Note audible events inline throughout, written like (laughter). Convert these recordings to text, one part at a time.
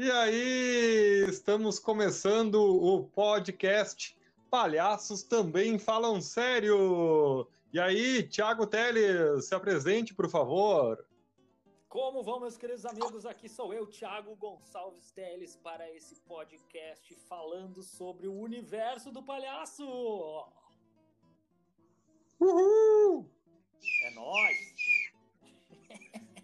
E aí, estamos começando o podcast Palhaços Também Falam Sério. E aí, Thiago Teles, se apresente, por favor. Como vão, meus queridos amigos? Aqui sou eu, Thiago Gonçalves Teles, para esse podcast falando sobre o universo do palhaço. Uhul! É nóis!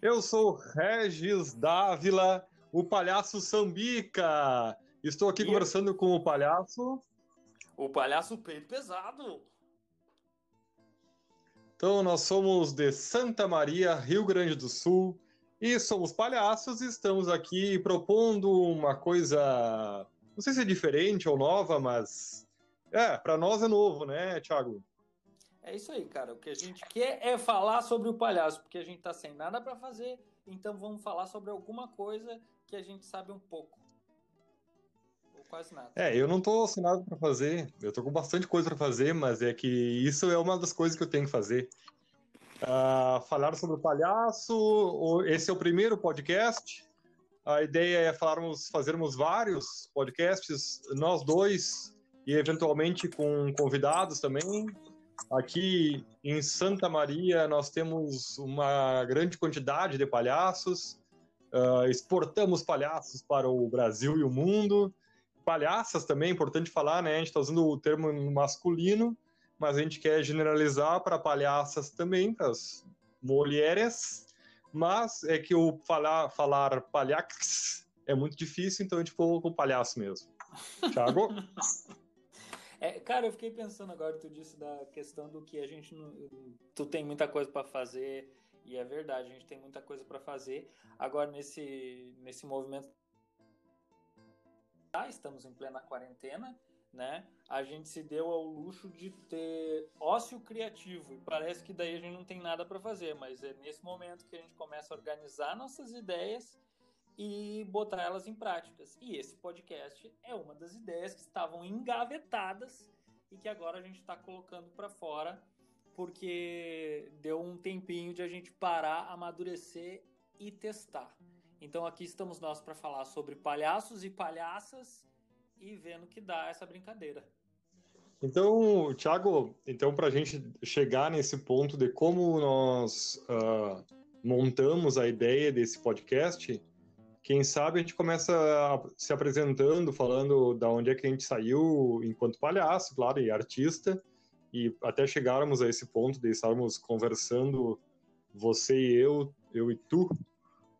Eu sou Regis Dávila, o palhaço Sambica. Estou aqui E- conversando com o palhaço. O palhaço peito pesado. Então, nós somos de Santa Maria, Rio Grande do Sul, e somos palhaços e estamos aqui propondo uma coisa, não sei se é diferente ou nova, mas é, para nós é novo, né, Thiago? É isso aí, cara. O que a gente quer é falar sobre o palhaço, porque a gente tá sem nada para fazer, então vamos falar sobre alguma coisa que a gente sabe um pouco. Ou quase nada. É, eu não tô sem nada para fazer, eu tô com bastante coisa para fazer, mas é que isso é uma das coisas que eu tenho que fazer. Ah, falar sobre o palhaço, esse é o primeiro podcast. A ideia é falarmos, fazermos vários podcasts, nós dois, e eventualmente com convidados também. Aqui em Santa Maria nós temos uma grande quantidade de palhaços, ah, exportamos palhaços para o Brasil e o mundo palhaças também, é importante falar, né? A gente está usando o termo masculino, mas a gente quer generalizar para palhaças também, para as mulheres. Mas é que o falar, falar palhax é muito difícil, então a gente ficou com palhaço mesmo. Thiago? (laughs) É, cara, eu fiquei pensando agora, tu disse da questão do que a gente não. Tu tem muita coisa para fazer, e é verdade, a gente tem muita coisa para fazer. Agora, nesse, nesse movimento. Ah, estamos em plena quarentena, né? A gente se deu ao luxo de ter ócio criativo, e parece que daí a gente não tem nada para fazer, mas é nesse momento que a gente começa a organizar nossas ideias e botar elas em práticas. E esse podcast é uma das ideias que estavam engavetadas e que agora a gente está colocando para fora porque deu um tempinho de a gente parar, amadurecer e testar. Então aqui estamos nós para falar sobre palhaços e palhaças e vendo que dá essa brincadeira. Então, Thiago, então para a gente chegar nesse ponto de como nós ah, montamos a ideia desse podcast, quem sabe a gente começa se apresentando, falando da onde é que a gente saiu enquanto palhaço, claro, e artista, e até chegarmos a esse ponto de estarmos conversando, você e eu, eu e tu,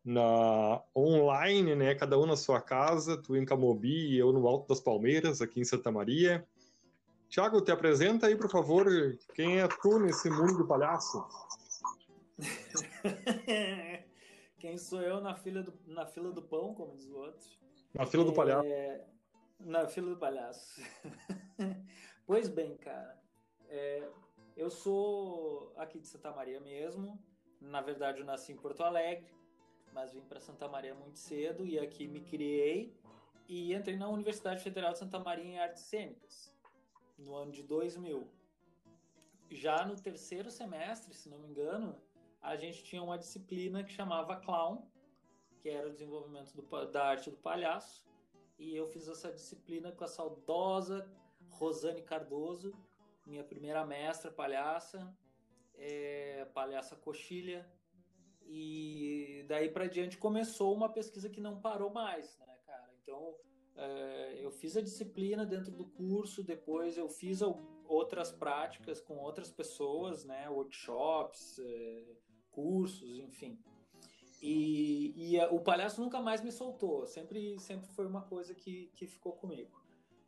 na online, né, cada um na sua casa, tu em Camobi e eu no Alto das Palmeiras, aqui em Santa Maria. Tiago, te apresenta aí, por favor, quem é tu nesse mundo do palhaço? (laughs) Quem sou eu na fila do, na fila do pão, como diz o outro? Na fila do palhaço. É, na fila do palhaço. (laughs) pois bem, cara. É, eu sou aqui de Santa Maria mesmo. Na verdade, eu nasci em Porto Alegre, mas vim para Santa Maria muito cedo e aqui me criei e entrei na Universidade Federal de Santa Maria em Artes Cênicas no ano de 2000. Já no terceiro semestre, se não me engano, a gente tinha uma disciplina que chamava clown, que era o desenvolvimento do da arte do palhaço. E eu fiz essa disciplina com a saudosa Rosane Cardoso, minha primeira mestra palhaça, é, palhaça coxilha. E daí para diante começou uma pesquisa que não parou mais, né, cara? Então é, eu fiz a disciplina dentro do curso, depois eu fiz outras práticas com outras pessoas, né? Workshops, é, cursos, enfim. E, e o palhaço nunca mais me soltou, sempre, sempre foi uma coisa que, que ficou comigo.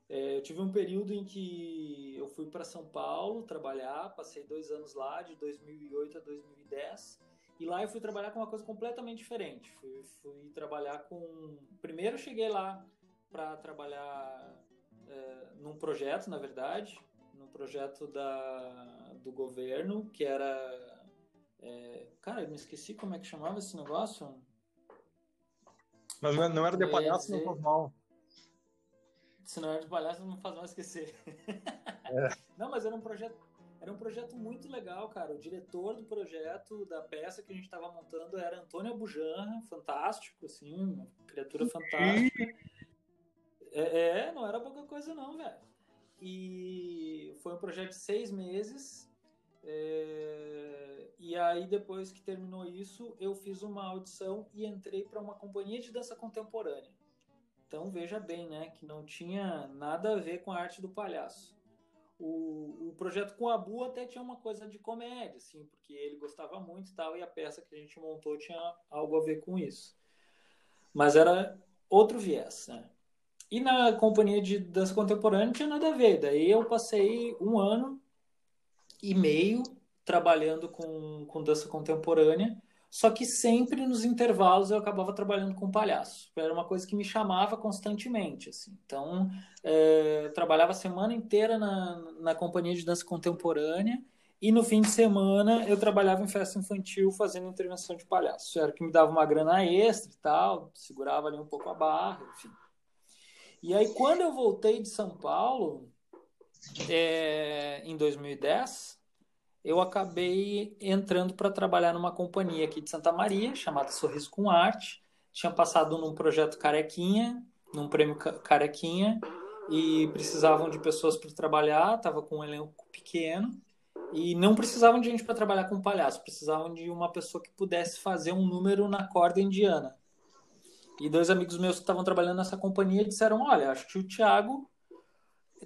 É, eu tive um período em que eu fui para São Paulo trabalhar, passei dois anos lá, de 2008 a 2010, e lá eu fui trabalhar com uma coisa completamente diferente. Fui, fui trabalhar com. Primeiro eu cheguei lá para trabalhar é, num projeto, na verdade, num projeto da, do governo, que era. é, cara, eu me esqueci como é que chamava esse negócio. Mas não era de ia palhaço, não dizer- faz mal. Se não era de palhaço, não faz mal esquecer. (laughs) Não, mas era um projeto. Era um projeto muito legal, cara. O diretor do projeto, da peça que a gente estava montando, era Antônio Abujanra, fantástico, assim, uma criatura fantástica. É, é, não era pouca coisa não, velho. E foi um projeto de seis meses. É... E aí, depois que terminou isso, eu fiz uma audição e entrei para uma companhia de dança contemporânea. Então, veja bem, né, que não tinha nada a ver com a arte do palhaço. O, o projeto com a Bu até tinha uma coisa de comédia, assim, porque ele gostava muito e tal, e a peça que a gente montou tinha algo a ver com isso. Mas era outro viés, né? E na companhia de dança contemporânea não tinha nada a ver. Daí eu passei um ano e meio trabalhando com, com dança contemporânea, só que sempre nos intervalos eu acabava trabalhando com palhaço. Era uma coisa que me chamava constantemente. Assim. Então, é, trabalhava a semana inteira na, na companhia de dança contemporânea e no fim de semana eu trabalhava em festa infantil fazendo intervenção de palhaço. Era que me dava uma grana extra e tal, segurava ali um pouco a barra, enfim. E aí, quando eu voltei de São Paulo, é, em 2010, eu acabei entrando para trabalhar numa companhia aqui de Santa Maria, chamada Sorriso com Arte. Tinha passado num projeto Carequinha, num prêmio Carequinha, e precisavam de pessoas para trabalhar, estava com um elenco pequeno. E não precisavam de gente para trabalhar com palhaço, precisavam de uma pessoa que pudesse fazer um número na corda indiana. E dois amigos meus que estavam trabalhando nessa companhia disseram: Olha, acho que o Thiago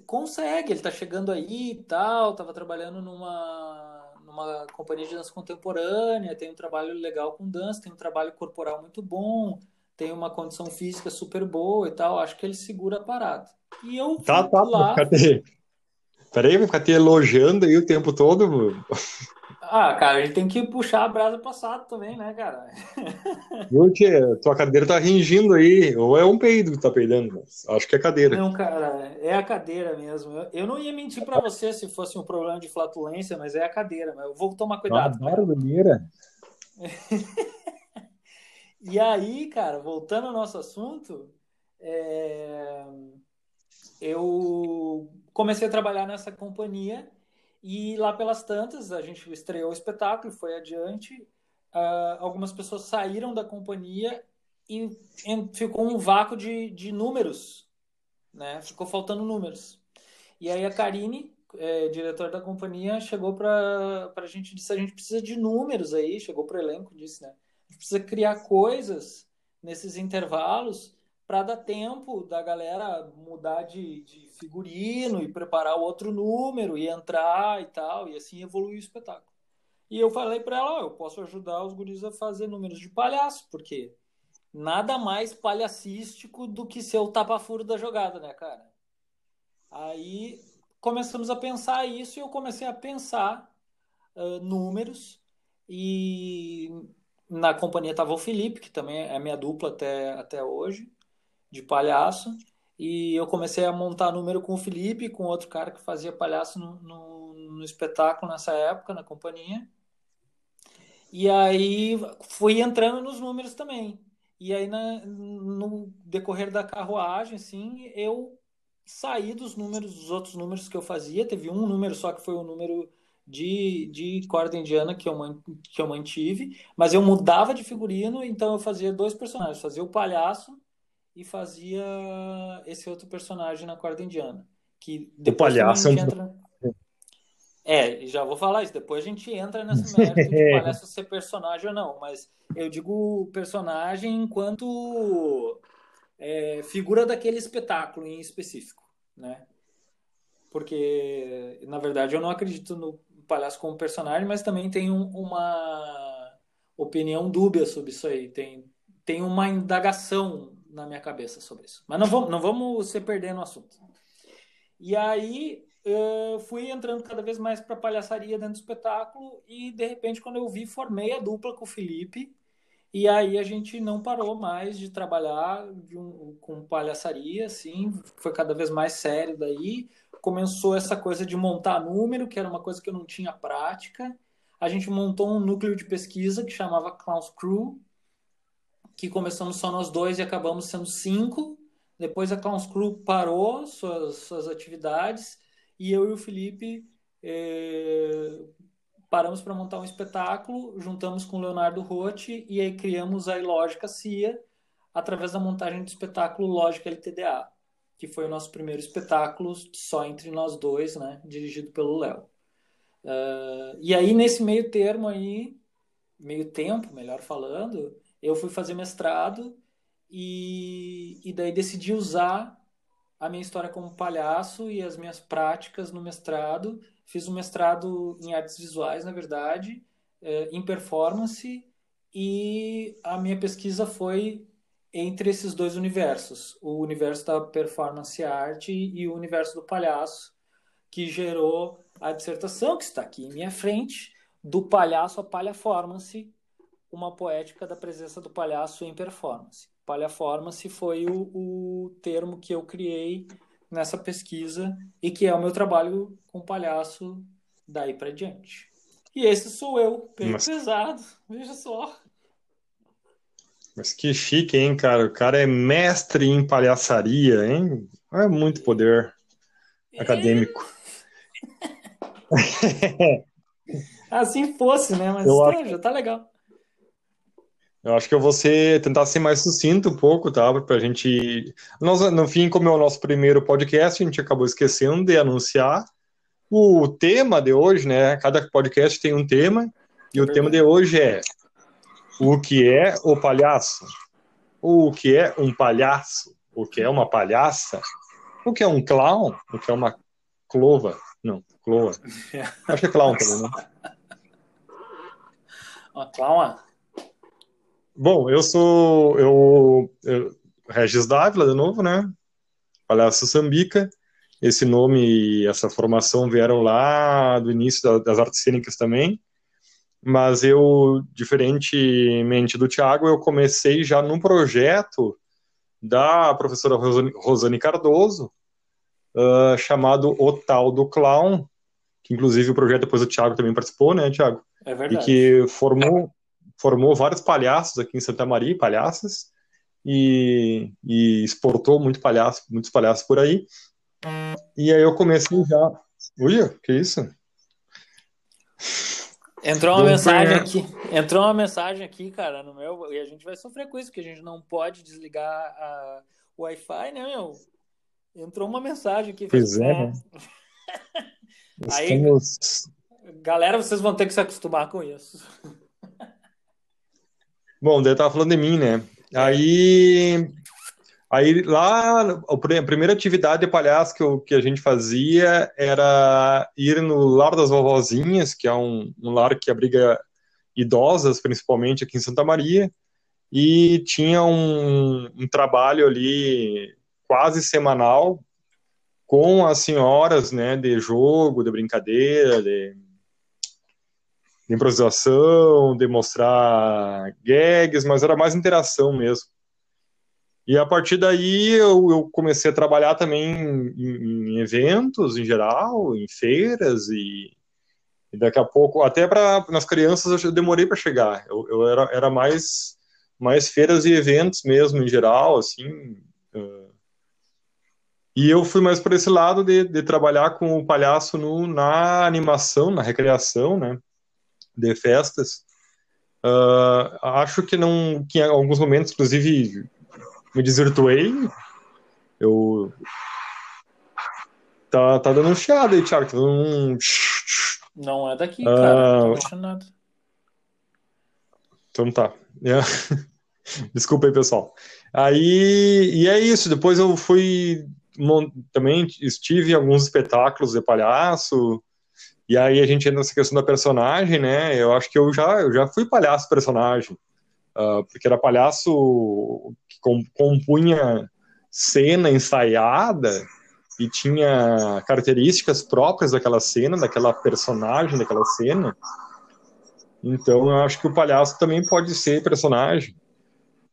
consegue, ele está chegando aí e tal. Estava trabalhando numa, numa companhia de dança contemporânea, tem um trabalho legal com dança, tem um trabalho corporal muito bom, tem uma condição física super boa e tal. Acho que ele segura a parada. E eu tá, tá, lá. Cadê? Peraí, vai ficar te elogiando aí o tempo todo. Ah, cara, a gente tem que puxar a brasa passado também, né, cara? (laughs) Tia? Tua cadeira tá ringindo aí. Ou é um peido que tá peidando? Acho que é cadeira. Não, cara, é a cadeira mesmo. Eu não ia mentir para você se fosse um problema de flatulência, mas é a cadeira. Mas eu vou tomar cuidado. Ah, barulheira. (laughs) e aí, cara, voltando ao nosso assunto, é... eu comecei a trabalhar nessa companhia e lá pelas tantas, a gente estreou o espetáculo, foi adiante. Uh, algumas pessoas saíram da companhia e ficou um vácuo de, de números, né? Ficou faltando números. E aí a Karine, é, diretora da companhia, chegou para a gente disse a gente precisa de números aí, chegou para o elenco disse, né? A gente precisa criar coisas nesses intervalos para dar tempo da galera mudar de, de, figurino e preparar outro número e entrar e tal, e assim evoluir o espetáculo. E eu falei para ela, oh, eu posso ajudar os guris a fazer números de palhaço, porque nada mais palhacístico do que ser o tapa-furo da jogada, né, cara? Aí começamos a pensar isso e eu comecei a pensar uh, números e na companhia estava o Felipe, que também é minha dupla até, até hoje de palhaço. E eu comecei a montar número com o Felipe, com outro cara que fazia palhaço no, no, no espetáculo nessa época, na companhia. E aí fui entrando nos números também. E aí na, no decorrer da carruagem, assim, eu saí dos números, dos outros números que eu fazia. Teve um número só que foi o número de, de corda indiana que eu, que eu mantive, mas eu mudava de figurino, então eu fazia dois personagens, fazia o palhaço e fazia esse outro personagem na corda indiana. Que depois o palhaço gente entra... É, já vou falar isso. Depois a gente entra nesse (laughs) mérito de palhaço ser personagem ou não. Mas eu digo personagem enquanto é, figura daquele espetáculo em específico, né? Porque, na verdade, eu não acredito no palhaço como personagem, mas também tenho uma opinião dúbia sobre isso aí. Tem, tem uma indagação na minha cabeça sobre isso. Mas não vamos, não vamos se perder no assunto. E aí eu fui entrando cada vez mais para palhaçaria dentro do espetáculo e de repente quando eu vi formei a dupla com o Felipe e aí a gente não parou mais de trabalhar de um, com palhaçaria, assim, foi cada vez mais sério daí. Começou essa coisa de montar número, que era uma coisa que eu não tinha prática. A gente montou um núcleo de pesquisa que chamava Clowns Crew, que começamos só nós dois e acabamos sendo cinco. Depois a Clowns Crew parou suas, suas atividades e eu e o Felipe é, paramos para montar um espetáculo, juntamos com o Leonardo Rotti e aí criamos a Ilógica CIA através da montagem do espetáculo Lógica LTDA, que foi o nosso primeiro espetáculo só entre nós dois, né, dirigido pelo Léo. Uh, e aí nesse meio termo aí, meio tempo, melhor falando, eu fui fazer mestrado e, e daí decidi usar a minha história como palhaço e as minhas práticas no mestrado. Fiz um mestrado em artes visuais, na verdade, eh, em performance, e a minha pesquisa foi entre esses dois universos, o universo da performance arte e o universo do palhaço, que gerou a dissertação que está aqui em minha frente, do palhaço à palhaformance, uma poética da presença do palhaço em performance. Palhaformance foi o, o termo que eu criei nessa pesquisa e que é o meu trabalho com palhaço daí para diante. E esse sou eu, bem Mas... pesado, veja só. Mas que chique, hein, cara? O cara é mestre em palhaçaria, hein? É muito poder acadêmico. (laughs) assim fosse, né? Mas tá, já tá legal. Eu acho que eu vou ser, tentar ser mais sucinto um pouco, tá? Para a gente. Nós, no fim, como é o nosso primeiro podcast, a gente acabou esquecendo de anunciar o tema de hoje, né? Cada podcast tem um tema, e o tema de hoje é o que é o palhaço? O que é um palhaço? O que é uma palhaça? O que é um clown? O que é uma clova? Não, cloa. (laughs) Acho que é clown também, né? Uma clown? Bom, eu sou eu, eu Regis Dávila, de novo, né? Palhaço Sambica. Esse nome e essa formação vieram lá do início das artes cênicas também. Mas eu, diferentemente do Tiago, eu comecei já num projeto da professora Rosane Cardoso, uh, chamado O Tal do Clown, que inclusive o projeto depois o Tiago também participou, né, Tiago? É verdade. E que formou, formou vários palhaços aqui em Santa Maria, palhaças, e, e exportou muito palhaço, muitos palhaços por aí. E aí eu comecei já. Ui, que isso? Entrou uma mensagem aqui. Entrou uma mensagem aqui, cara, no meu. E a gente vai sofrer com isso, porque a gente não pode desligar a, o Wi-Fi, né, meu? Entrou uma mensagem aqui. Pois é, né? (laughs) Aí, Estamos... galera, vocês vão ter que se acostumar com isso. Bom, daí tava falando de mim, né? Aí, aí lá, a primeira atividade de palhaço que, eu, que a gente fazia era ir no Lar das Vovozinhas, que é um, um lar que abriga idosas, principalmente aqui em Santa Maria, e tinha um, um trabalho ali quase semanal com as senhoras, né, de jogo, de brincadeira, de improvisação, demonstrar gags, mas era mais interação mesmo. E a partir daí eu, eu comecei a trabalhar também em, em, eventos em geral, em feiras e, e daqui a pouco até para nas crianças eu demorei para chegar. Eu, eu, era, era mais mais feiras e eventos mesmo em geral, assim. E eu fui mais por esse lado de, de trabalhar com o palhaço no, na animação, na recreação, né? De festas. Uh, acho que não, que em alguns momentos, inclusive, me desvirtuei. Eu tá, tá dando um chiado aí, Thiago. Tá um... Não é daqui, cara. Uh... Não nada. Então tá. Yeah. (laughs) Desculpa aí, pessoal. Aí, e é isso. Depois eu fui também estive em alguns espetáculos de palhaço. E aí a gente entra nessa questão da personagem, né? Eu acho que eu já, eu já fui palhaço personagem, uh, porque era palhaço que compunha cena ensaiada e tinha características próprias daquela cena, daquela personagem, daquela cena. Então eu acho que o palhaço também pode ser personagem.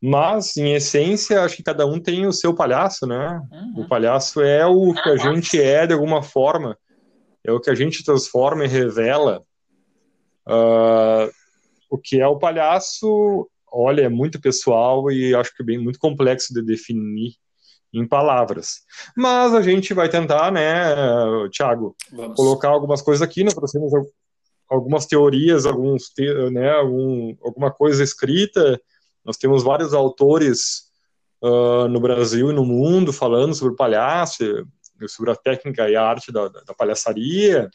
Mas, em essência, acho que cada um tem o seu palhaço, né? Uhum. O palhaço é o que a gente é de alguma forma é o que a gente transforma e revela. Uh, o que é o palhaço, olha, é muito pessoal e acho que é bem muito complexo de definir. em palavras. Mas a gente vai tentar, né, Tiago, colocar algumas coisas aqui, nós trouxemos algumas teorias, alguns, né, algum, alguma coisa escrita. Nós temos vários autores uh, no Brasil e no mundo falando sobre palhaço, sobre a técnica e a arte da, da palhaçaria.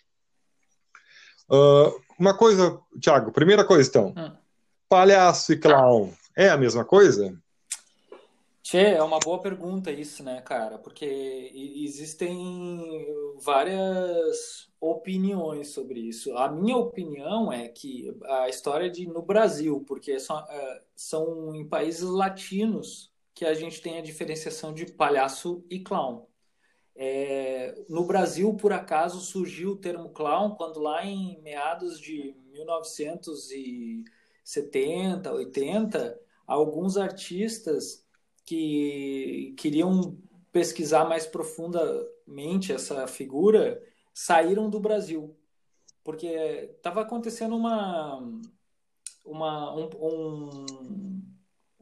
Uh, uma coisa, Tiago, primeira coisa então, hum. palhaço e clown é a mesma coisa? Tchê, é uma boa pergunta isso, né, cara? Porque existem várias opiniões sobre isso. A minha opinião é que a história de no Brasil, porque são, é, são em países latinos que a gente tem a diferenciação de palhaço e clown. É, no Brasil, por acaso, surgiu o termo clown quando lá em meados de 1970, 80, alguns artistas que queriam pesquisar mais profundamente essa figura saíram do Brasil. Porque estava acontecendo uma uma um, um,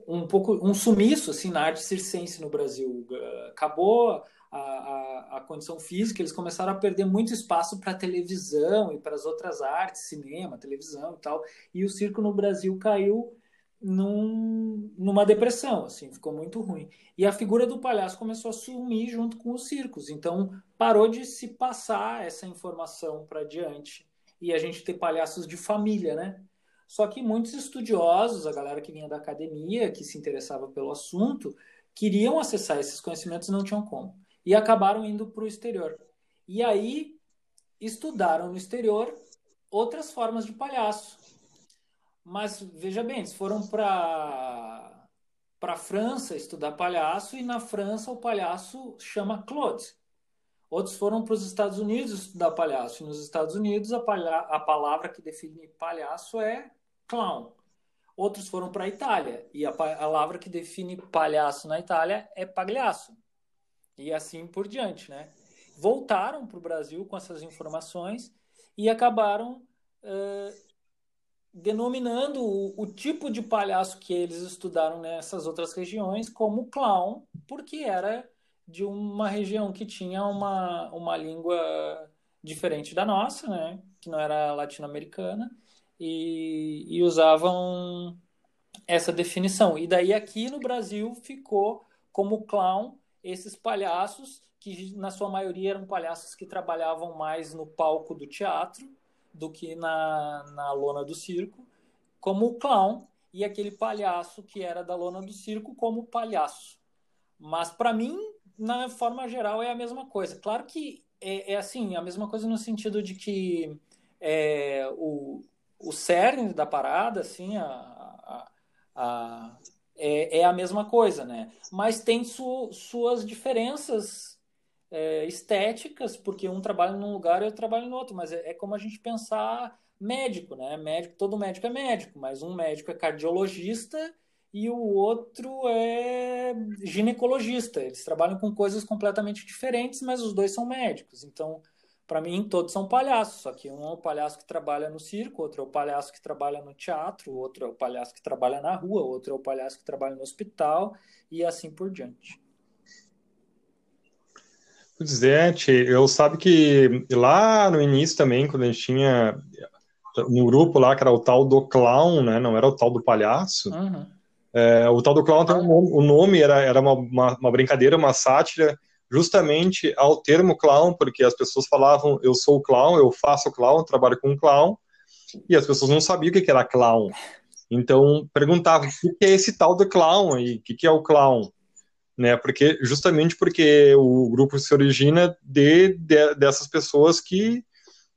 um, pouco um sumiço assim na arte circense no Brasil. Acabou a, a, a condição física eles começaram a perder muito espaço para televisão e para as outras artes cinema televisão e tal e o circo no Brasil caiu num, numa depressão, assim, ficou muito ruim. E a figura do palhaço começou a sumir junto com os circos, então parou de se passar essa informação para diante e a gente ter palhaços de família, né? Só que muitos estudiosos, a galera que vinha da academia, que se interessava pelo assunto, queriam acessar esses conhecimentos e não tinham como. E acabaram indo para o exterior. E aí estudaram no exterior outras formas de palhaço mas veja bem, eles foram para para França estudar palhaço e na França o palhaço chama Claude. Outros foram para os Estados Unidos estudar palhaço e nos Estados Unidos a, palha a palavra que define palhaço é clown. Outros foram para a Itália e a palavra que define palhaço na Itália é pagliasso. E assim por diante, né? Voltaram para o Brasil com essas informações e acabaram uh, denominando o, o, tipo de palhaço que eles estudaram nessas outras regiões como clown, porque era de uma região que tinha uma, uma língua diferente da nossa, né? que não era latino-americana, e, e usavam essa definição. E daí aqui no Brasil ficou como clown esses palhaços, que na sua maioria eram palhaços que trabalhavam mais no palco do teatro, do que na, na lona do circo, como o clown, e aquele palhaço que era da lona do circo como palhaço. Mas para mim, na forma geral, é a mesma coisa. Claro que é, é assim, a mesma coisa no sentido de que é, o, o cerne da parada, assim, a, a, a é, é, a mesma coisa, né? Mas tem su, suas diferenças é, estéticas, porque um trabalha num lugar e outro trabalha no outro, mas é, é, como a gente pensar médico, né? Médico, todo médico é médico, mas um médico é cardiologista e o outro é ginecologista. Eles trabalham com coisas completamente diferentes, mas os dois são médicos. Então, para mim, todos são palhaços. Só que um é o palhaço que trabalha no circo, outro é o palhaço que trabalha no teatro, outro é o palhaço que trabalha na rua, outro é o palhaço que trabalha no hospital e assim por diante. Pois é, eu sabe que lá no início também, quando a gente tinha um grupo lá que era o tal do clown, né? Não era o tal do palhaço. Uhum. É, o tal do clown nome, o nome era, era uma, uma, uma, brincadeira, uma sátira, justamente ao termo clown, porque as pessoas falavam, eu sou clown, eu faço clown, trabalho com clown, e as pessoas não sabiam o que era clown. Então perguntavam, o que é esse tal do clown e o que é o clown? né? Porque justamente porque o grupo se origina de, de dessas pessoas que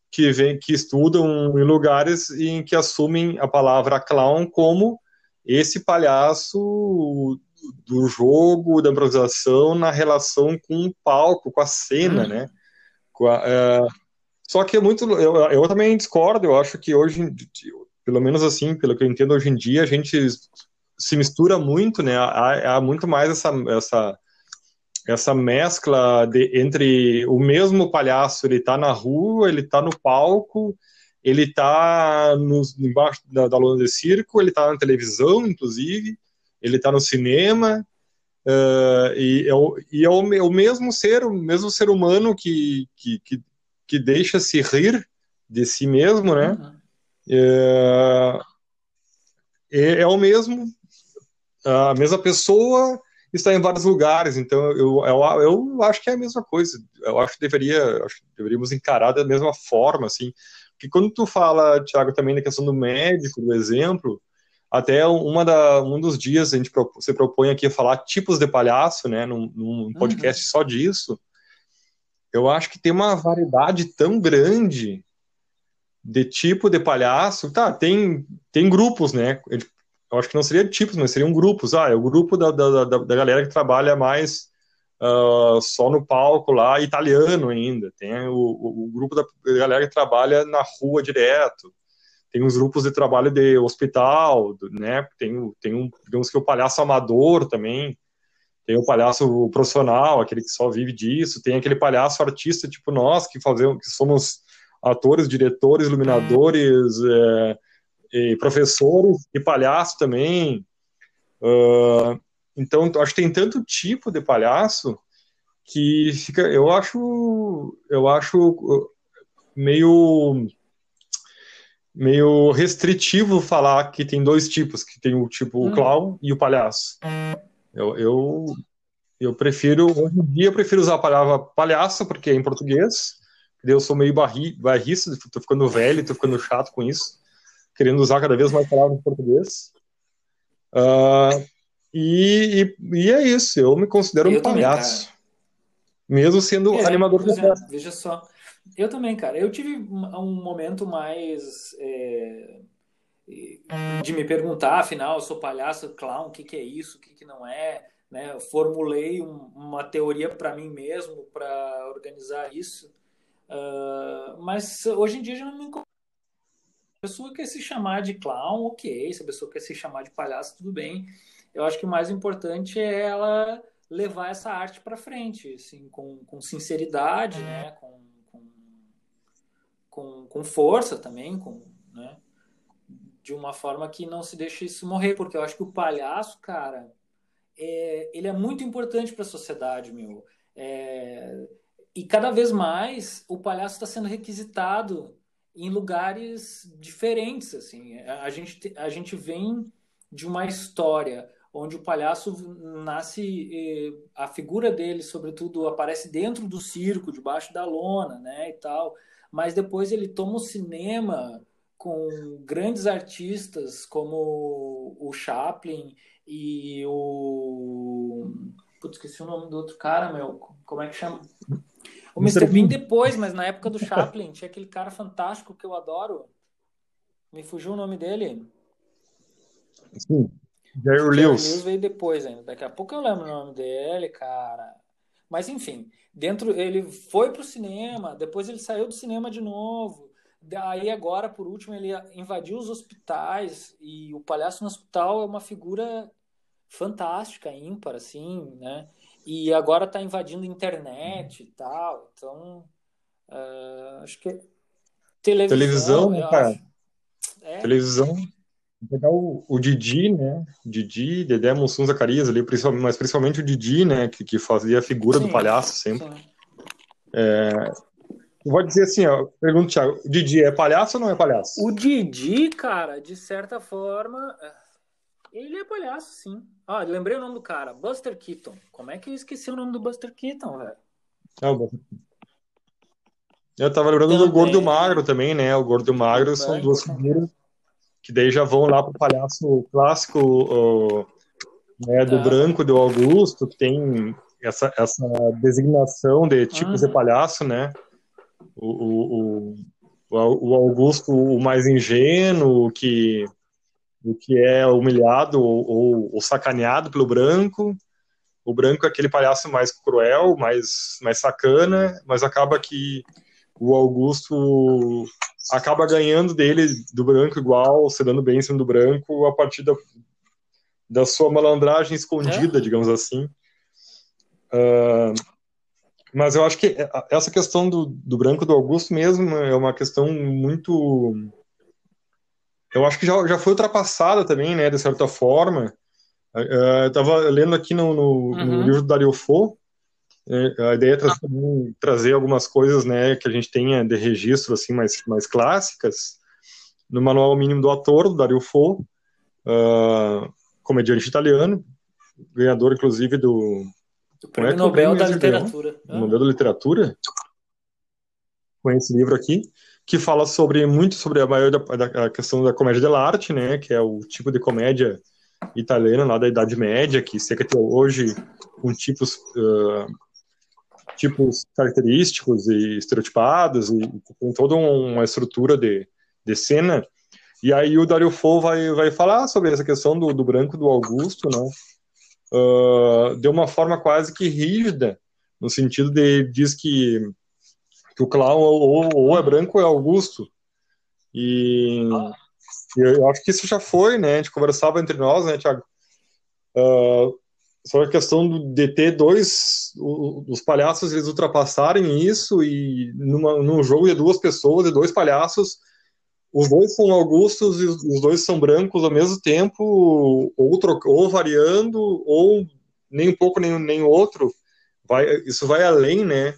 que vem, que estudam em lugares em que assumem a palavra clown como esse palhaço do jogo, da improvisação na relação com o palco, com a cena, hum. né? A, é, só que é muito, eu, eu também discordo. Eu acho que hoje, pelo menos assim, pelo que eu entendo hoje em dia, a gente se mistura muito, né? Há, há muito mais essa, essa, essa mescla de, entre o mesmo palhaço, ele tá na rua, ele tá no palco, ele tá no, embaixo da, da lona de circo, ele tá na televisão, inclusive, ele tá no cinema, Uh, e é, o, e é o, o, mesmo ser, o mesmo ser humano que, que, que, que deixa se rir de si mesmo, né? Uhum. É, é, é, o mesmo, a mesma pessoa está em vários lugares, então eu, eu, eu acho que é a mesma coisa. Eu acho que deveria, acho que deveríamos encarar da mesma forma, assim. Porque quando tu fala, Thiago, também da questão do médico, do exemplo, até uma da, um dos dias a gente se propõe aqui a falar tipos de palhaço, né, num, num uhum. podcast uhum. só disso. Eu acho que tem uma variedade tão grande de tipo de palhaço. Tá, tem, tem grupos, né? Eu acho que não seria tipos, mas seriam grupos. Ah, é o grupo da, da, da, da galera que trabalha mais uh, só no palco lá, italiano ainda. Tem o, o, o, grupo da galera que trabalha na rua direto. Tem os grupos de trabalho de hospital, né? Tem, tem um, digamos que o palhaço amador também. Tem o palhaço profissional, aquele que só vive disso. Tem aquele palhaço artista tipo nós, que fazemos, que somos atores, diretores, iluminadores, é, e professores e palhaço também. Uh, então, acho que tem tanto tipo de palhaço que fica, eu acho, eu acho meio meio restritivo falar que tem dois tipos, que tem o tipo hum. o clown e o palhaço. Eu, eu, eu prefiro, hoje em dia, eu prefiro usar a palavra palhaço, porque é em português, eu sou meio barri, barrista, tô ficando velho, tô ficando chato com isso, querendo usar cada vez mais palavras em português. Uh, e, e, e, é isso, eu me considero eu um palhaço. Cara. Mesmo sendo é, animador de festa. Veja só. Eu também, cara. Eu tive um momento mais é, de me perguntar, afinal, eu sou palhaço, clown, o que, que é isso, o que, que não é. Né? Eu formulei um, uma teoria para mim mesmo para organizar isso. Uh, mas hoje em dia já não me incomoda. A pessoa quer se chamar de clown, ok. Se a pessoa quer se chamar de palhaço, tudo bem. Eu acho que o mais importante é ela levar essa arte para frente, assim, com, com sinceridade, né? Com, com, com, com força também, com, né? de uma forma que não se deixe isso morrer, porque eu acho que o palhaço, cara, é, ele é muito importante para a sociedade, meu. É, e cada vez mais o palhaço está sendo requisitado em lugares diferentes, assim. A gente, a gente vem de uma história onde o palhaço nasce, a figura dele, sobretudo, aparece dentro do circo, debaixo da lona, né, e tal. Mas depois ele toma o cinema com grandes artistas como o Chaplin e o Putz, esqueci o nome do outro cara, meu. Como é que chama? O Mr. Bean depois, mas na época do Chaplin, tinha aquele cara fantástico que eu adoro. Me fugiu o nome dele. Sim. Jerry Lewis. Lewis veio depois ainda. Daqui a pouco eu lembro o nome dele, cara. Mas enfim, dentro ele foi pro cinema, depois ele saiu do cinema de novo. Daí agora, por último, ele invadiu os hospitais e o palhaço no hospital é uma figura fantástica, ímpar, assim, né? E agora está invadindo internet e tal. Então, uh, acho que televisão. Televisão, cara? É. Televisão. Pegar o, o Didi, né? Didi, Dedé Mussum Zacarias ali, principalmente, mas principalmente o Didi, né? Que, que fazia a figura sim, do palhaço sempre. É, vou dizer assim, ó, pergunto, Thiago, o Didi é palhaço ou não é palhaço? O Didi, cara, de certa forma, ele é palhaço, sim. Ah, lembrei o nome do cara. Buster Keaton. Como é que eu esqueci o nome do Buster Keaton, velho? É o Buster Eu tava lembrando também. do Gordo e o Magro também, né? O Gordo e o Magro são duas figuras que daí já vão lá pro palhaço clássico o, né, do ah. branco do Augusto, que tem essa, essa designação de tipos uhum. de palhaço, né? O, o, o, o Augusto, o mais ingênuo, que o que é humilhado ou, ou, ou, sacaneado pelo branco. O branco é aquele palhaço mais cruel, mais, mais sacana, mas acaba que o Augusto acaba ganhando dele, do branco igual, se dando bem em cima do branco, a partir da, da sua malandragem escondida, é. digamos assim. Uh, mas eu acho que essa questão do, do branco do Augusto mesmo é uma questão muito eu acho que já, já foi ultrapassada também, né, de certa forma. eu estava lendo aqui no, no, uhum. no, livro do Dario Fo, a ideia é trazer, trazer, algumas coisas né, que a gente tenha de registro assim, mais, mais clássicas. No Manual Mínimo do Ator, do Dario Fo, uh, comediante italiano, ganhador, inclusive, do... do Prêmio é Nobel da Literatura. Ah. Nobel da Literatura. Com esse livro aqui, que fala sobre muito sobre a maior da, da questão da comédia dell'arte, né, que é o tipo de comédia italiana lá da Idade Média, que seca até hoje com tipos uh, tipos característicos e estereotipados e tem toda uma estrutura de, de cena. E aí o Dario Fo vai, vai falar sobre essa questão do, do branco do Augusto, né? Uh, de uma forma quase que rígida, no sentido de diz que, que o clown ou, ou é branco ou é Augusto. E ah. eu acho que isso já foi, né? A gente conversava entre nós, né, Tiago? Uh, sobre a questão de ter dois os palhaços eles ultrapassarem isso e numa, num jogo de duas pessoas de dois palhaços os dois são augustos e os dois são brancos ao mesmo tempo ou, ou variando ou nem um pouco nem nem outro. Vai isso vai além né?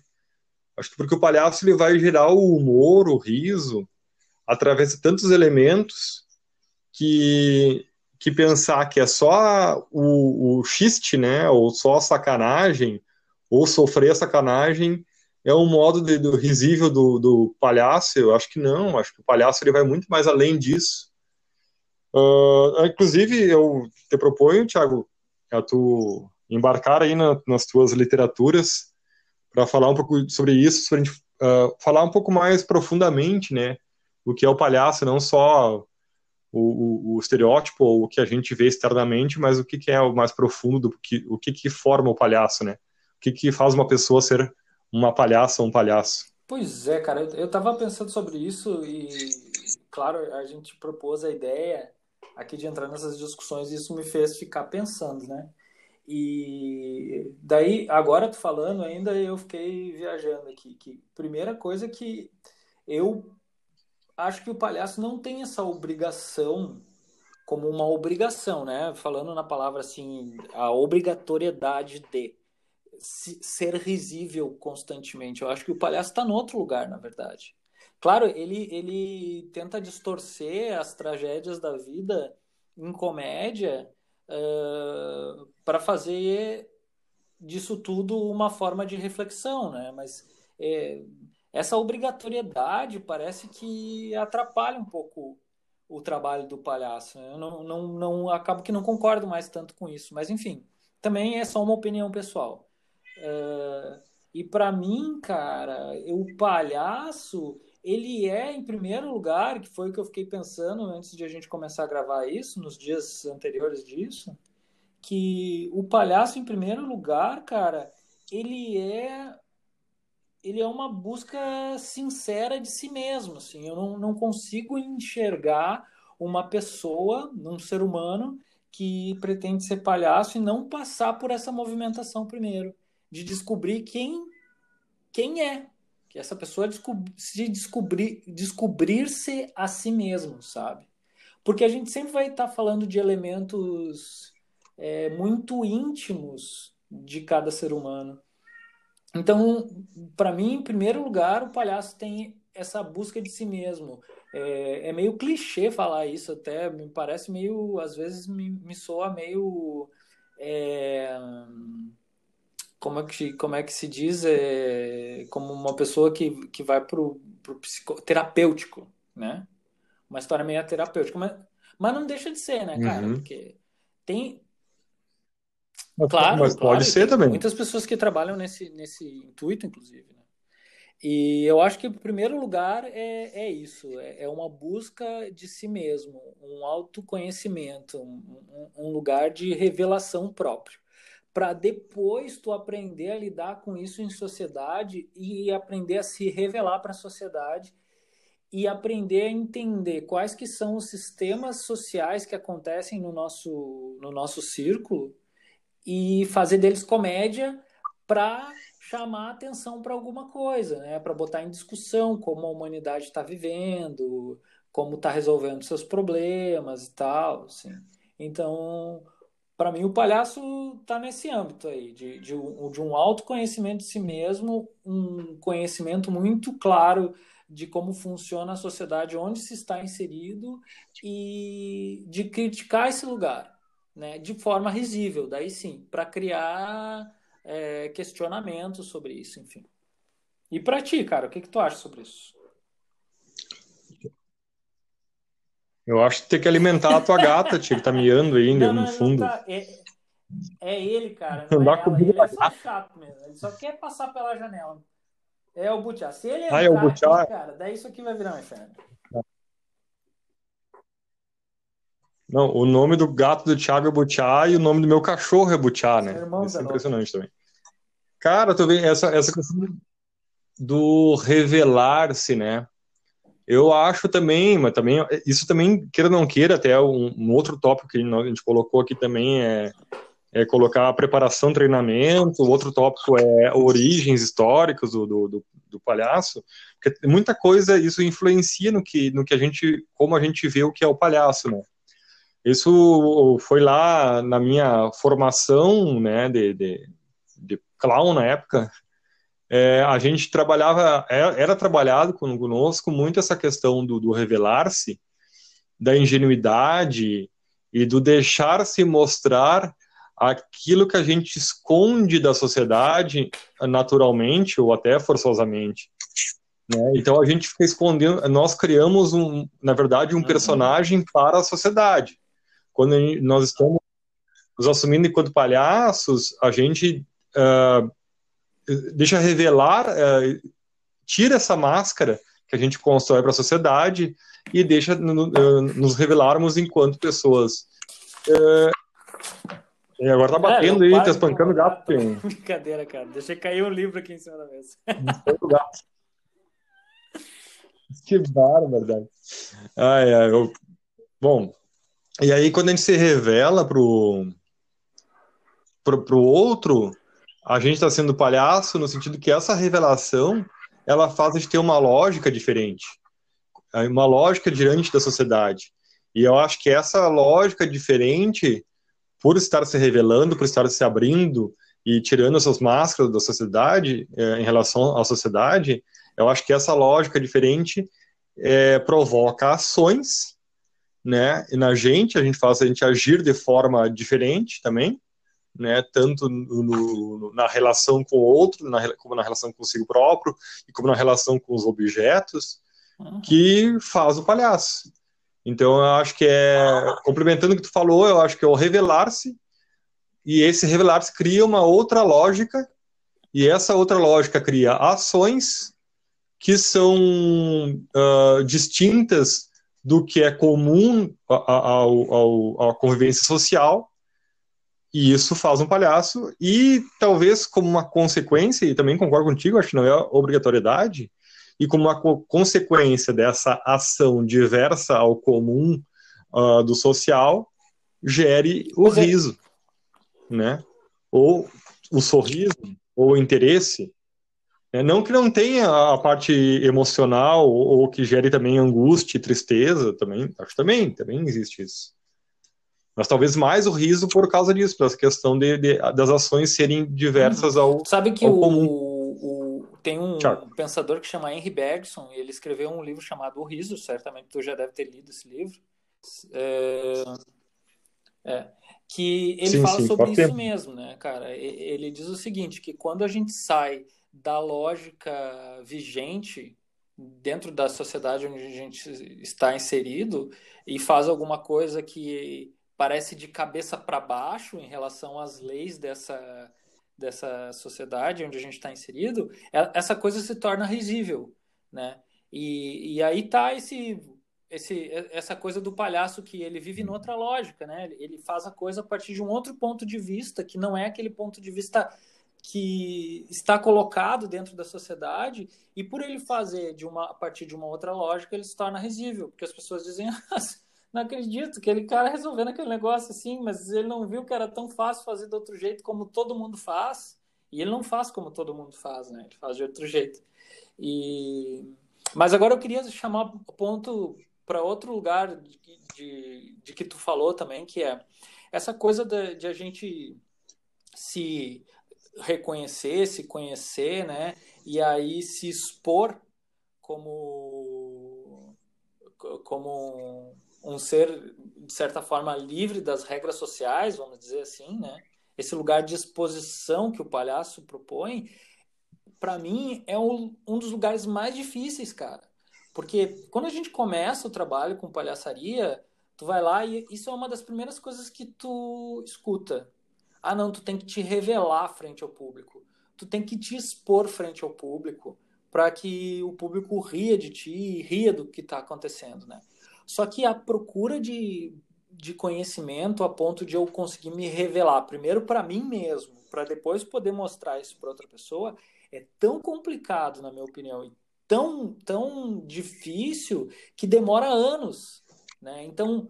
Acho que porque o palhaço ele vai gerar o humor o riso através de tantos elementos que que pensar que é só o, o xiste, né, ou só sacanagem, ou sofrer sacanagem, é um modo de, do risível do, do palhaço, eu acho que não, acho que o palhaço ele vai muito mais além disso. Uh, inclusive, eu te proponho, Thiago, a tu embarcar aí na, nas tuas literaturas para falar um pouco sobre isso, para a gente uh, falar um pouco mais profundamente, né, o que é o palhaço, não só o, o, o, estereótipo ou o que a gente vê externamente, mas o que, que é o mais profundo, do que, o que, que forma o palhaço, né? O que, que faz uma pessoa ser uma palhaça ou um palhaço? Pois é, cara, eu, eu tava pensando sobre isso e, claro, a gente propôs a ideia aqui de entrar nessas discussões e isso me fez ficar pensando, né? E daí, agora tu falando ainda, eu fiquei viajando aqui, que primeira coisa que eu acho que o palhaço não tem essa obrigação como uma obrigação, né? Falando na palavra assim, a obrigatoriedade de ser risível constantemente. Eu acho que o palhaço está no outro lugar, na verdade. Claro, ele, ele tenta distorcer as tragédias da vida em comédia uh, para fazer disso tudo uma forma de reflexão, né? Mas é, essa obrigatoriedade parece que atrapalha um pouco o trabalho do palhaço. Né? Eu não, não, não acabo que não concordo mais tanto com isso, mas enfim, também é só uma opinião pessoal. É, e para mim, cara, o palhaço ele é em primeiro lugar, que foi o que eu fiquei pensando antes de a gente começar a gravar isso, nos dias anteriores disso, que o palhaço em primeiro lugar, cara, ele é ele é uma busca sincera de si mesmo. Assim. Eu não, não consigo enxergar uma pessoa, um ser humano, que pretende ser palhaço e não passar por essa movimentação primeiro, de descobrir quem, quem é. Que essa pessoa se descobrir, descobrir-se a si mesmo, sabe? Porque a gente sempre vai estar falando de elementos é, muito íntimos de cada ser humano. Então, para mim, em primeiro lugar, o palhaço tem essa busca de si mesmo. É, é, meio clichê falar isso, até me parece meio, às vezes me, me soa meio. É, como, é que, como é que se diz? É, como uma pessoa que, que vai para o psicoterapêutico, né? Uma história meio terapêutica. Mas, mas não deixa de ser, né, cara? Uhum. Porque tem, mas, claro, mas claro, pode ser também. Muitas pessoas que trabalham nesse, nesse intuito, inclusive. Né? E eu acho que, em primeiro lugar, é, é isso: é, é uma busca de si mesmo, um autoconhecimento, um, um lugar de revelação próprio. Para depois tu aprender a lidar com isso em sociedade e aprender a se revelar para a sociedade e aprender a entender quais que são os sistemas sociais que acontecem no nosso, no nosso círculo e fazer deles comédia para chamar atenção para alguma coisa, né? Para botar em discussão como a humanidade está vivendo, como está resolvendo seus problemas e tal, assim. Então, para mim o palhaço está nesse âmbito aí, de, de, de um autoconhecimento de si mesmo, um conhecimento muito claro de como funciona a sociedade onde se está inserido e de criticar esse lugar, né, de forma risível, daí sim, para criar é, questionamentos sobre isso, enfim. E para ti, cara, o que, que tu acha sobre isso? Eu acho que tem que alimentar a tua gata, tia, que tá miando ainda não, no fundo. Tá... É, é, ele, cara. Não, não é ela. Ele é só chato mesmo. Ele só quer passar pela janela. É o Butiá. Se ele ah, é o Butiá. cara, daí isso aqui vai virar um inferno. Não, o nome do gato do Thiago é Butiá e o nome do meu cachorro é Butiá, né? Isso é impressionante também. Cara, tu vê essa, essa questão do revelar-se, né? Eu acho também, mas também isso também queira ou não queira, até um, um outro tópico que a gente colocou aqui também é, é colocar a preparação, treinamento. Outro tópico é origens históricas do, do, do, palhaço, porque muita coisa isso influencia no que no que a gente, como a gente vê o que é o palhaço, né? Isso foi lá na minha formação, né, de, de, de clown na época, é, a gente trabalhava, é, era trabalhado conosco muito essa questão do, do revelar-se, da ingenuidade e do deixar-se mostrar aquilo que a gente esconde da sociedade naturalmente ou até forçosamente. Né? Então a gente fica escondendo, nós criamos um, na verdade, um uhum. personagem para a sociedade. Quando gente, nós estamos nos assumindo enquanto palhaços, a gente uh, deixa revelar, é, tira essa máscara que a gente constrói para a sociedade e deixa nos revelarmos enquanto pessoas. E agora tá batendo é, aí, tá espancando o gato. (laughs) Brincadeira, cara. Deixei cair um livro aqui em cima da mesa. gato. (laughs) Que bárbaro, ai, ai, eu... Bom, e aí quando a gente se revela pro, pro, pro outro, a gente está sendo palhaço no sentido que essa revelação ela faz a gente ter uma lógica diferente, uma lógica diante da sociedade. E eu acho que essa lógica diferente, por estar se revelando, por estar se abrindo e tirando essas máscaras da sociedade é, em relação à sociedade, eu acho que essa lógica diferente é, provoca ações, né? E na gente a gente faz a gente agir de forma diferente também né, tanto no, no, na relação com o outro, na, como na relação consigo próprio, e como na relação com os objetos, uhum. que faz o palhaço. Então, eu acho que é, complementando o que tu falou, eu acho que é o revelar-se, e esse revelar-se cria uma outra lógica, e essa outra lógica cria ações que são uh, distintas do que é comum à convivência social, e isso faz um palhaço, e talvez como uma consequência, e também concordo contigo, acho que não é obrigatoriedade, e como uma co consequência dessa ação diversa ao comum uh, do social, gere o é. riso, né? Ou o sorriso, ou o interesse. Né? Não que não tenha a parte emocional, ou, que gere também angústia e tristeza, também, acho que também, também existe isso mas talvez mais o riso por causa disso, pela questão de, de das ações serem diversas uhum. ao Sabe que ao o, comum. O, tem um pensador que chama Henry Bergson, e ele escreveu um livro chamado O Riso, certamente tu já deve ter lido esse livro. É, é, que ele sim, fala sim, sobre isso ter. mesmo, né, cara? Ele diz o seguinte, que quando a gente sai da lógica vigente dentro da sociedade onde a gente está inserido e faz alguma coisa que parece de cabeça para baixo em relação às leis dessa, dessa sociedade onde a gente está inserido, é, essa coisa se torna risível, né? E, e aí tá esse, esse, essa coisa do palhaço que ele vive em outra lógica, né? Ele faz a coisa a partir de um outro ponto de vista, que não é aquele ponto de vista que está colocado dentro da sociedade, e por ele fazer de uma, a partir de uma outra lógica, ele se torna risível, porque as pessoas dizem, (laughs) não acredito que aquele cara resolvendo aquele negócio assim, mas ele não viu que era tão fácil fazer de outro jeito como todo mundo faz. E ele não faz como todo mundo faz, né? Ele faz de outro jeito. E... Mas agora eu queria chamar o ponto para outro lugar de, de, de, que tu falou também, que é essa coisa de, de a gente se reconhecer, se conhecer, né? E aí se expor como como um, ser de certa forma livre das regras sociais, vamos dizer assim, né? Esse lugar de exposição que o palhaço propõe, para mim é um, um dos lugares mais difíceis, cara. Porque quando a gente começa o trabalho com palhaçaria, tu vai lá e isso é uma das primeiras coisas que tu escuta. Ah, não, tu tem que te revelar frente ao público. Tu tem que te expor frente ao público para que o público ria de ti e ria do que está acontecendo, né? Só que a procura de, de conhecimento a ponto de eu conseguir me revelar, primeiro para mim mesmo, para depois poder mostrar isso para outra pessoa, é tão complicado, na minha opinião, e tão, tão difícil que demora anos. Né? Então,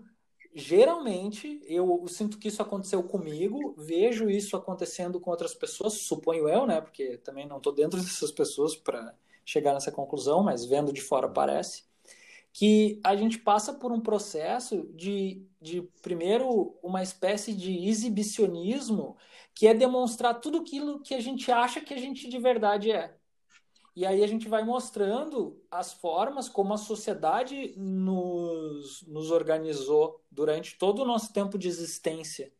geralmente, eu sinto que isso aconteceu comigo, vejo isso acontecendo com outras pessoas, suponho eu, né? Porque também não estou dentro (laughs) dessas pessoas para chegar nessa conclusão, mas vendo de fora parece que a gente passa por um processo de, de primeiro, uma espécie de exibicionismo, que é demonstrar tudo aquilo que a gente acha que a gente de verdade é. E aí a gente vai mostrando as formas como a sociedade nos, nos organizou durante todo o nosso tempo de existência.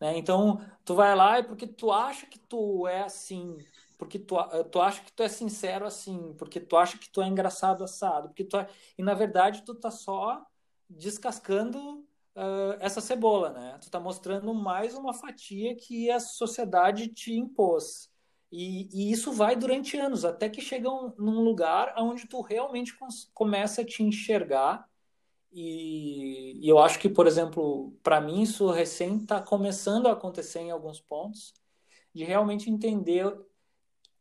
Né? Então, tu vai lá e porque tu acha que tu é assim, porque tu, tu acha que tu é sincero assim, porque tu acha que tu é engraçado assado, porque tu é... e na verdade tu tá só descascando uh, essa cebola, né? Tu tá mostrando mais uma fatia que a sociedade te impôs. E, e, isso vai durante anos, até que chega um, num lugar onde tu realmente começa a te enxergar. E, e eu acho que, por exemplo, para mim, isso recém está começando a acontecer em alguns pontos, de realmente entender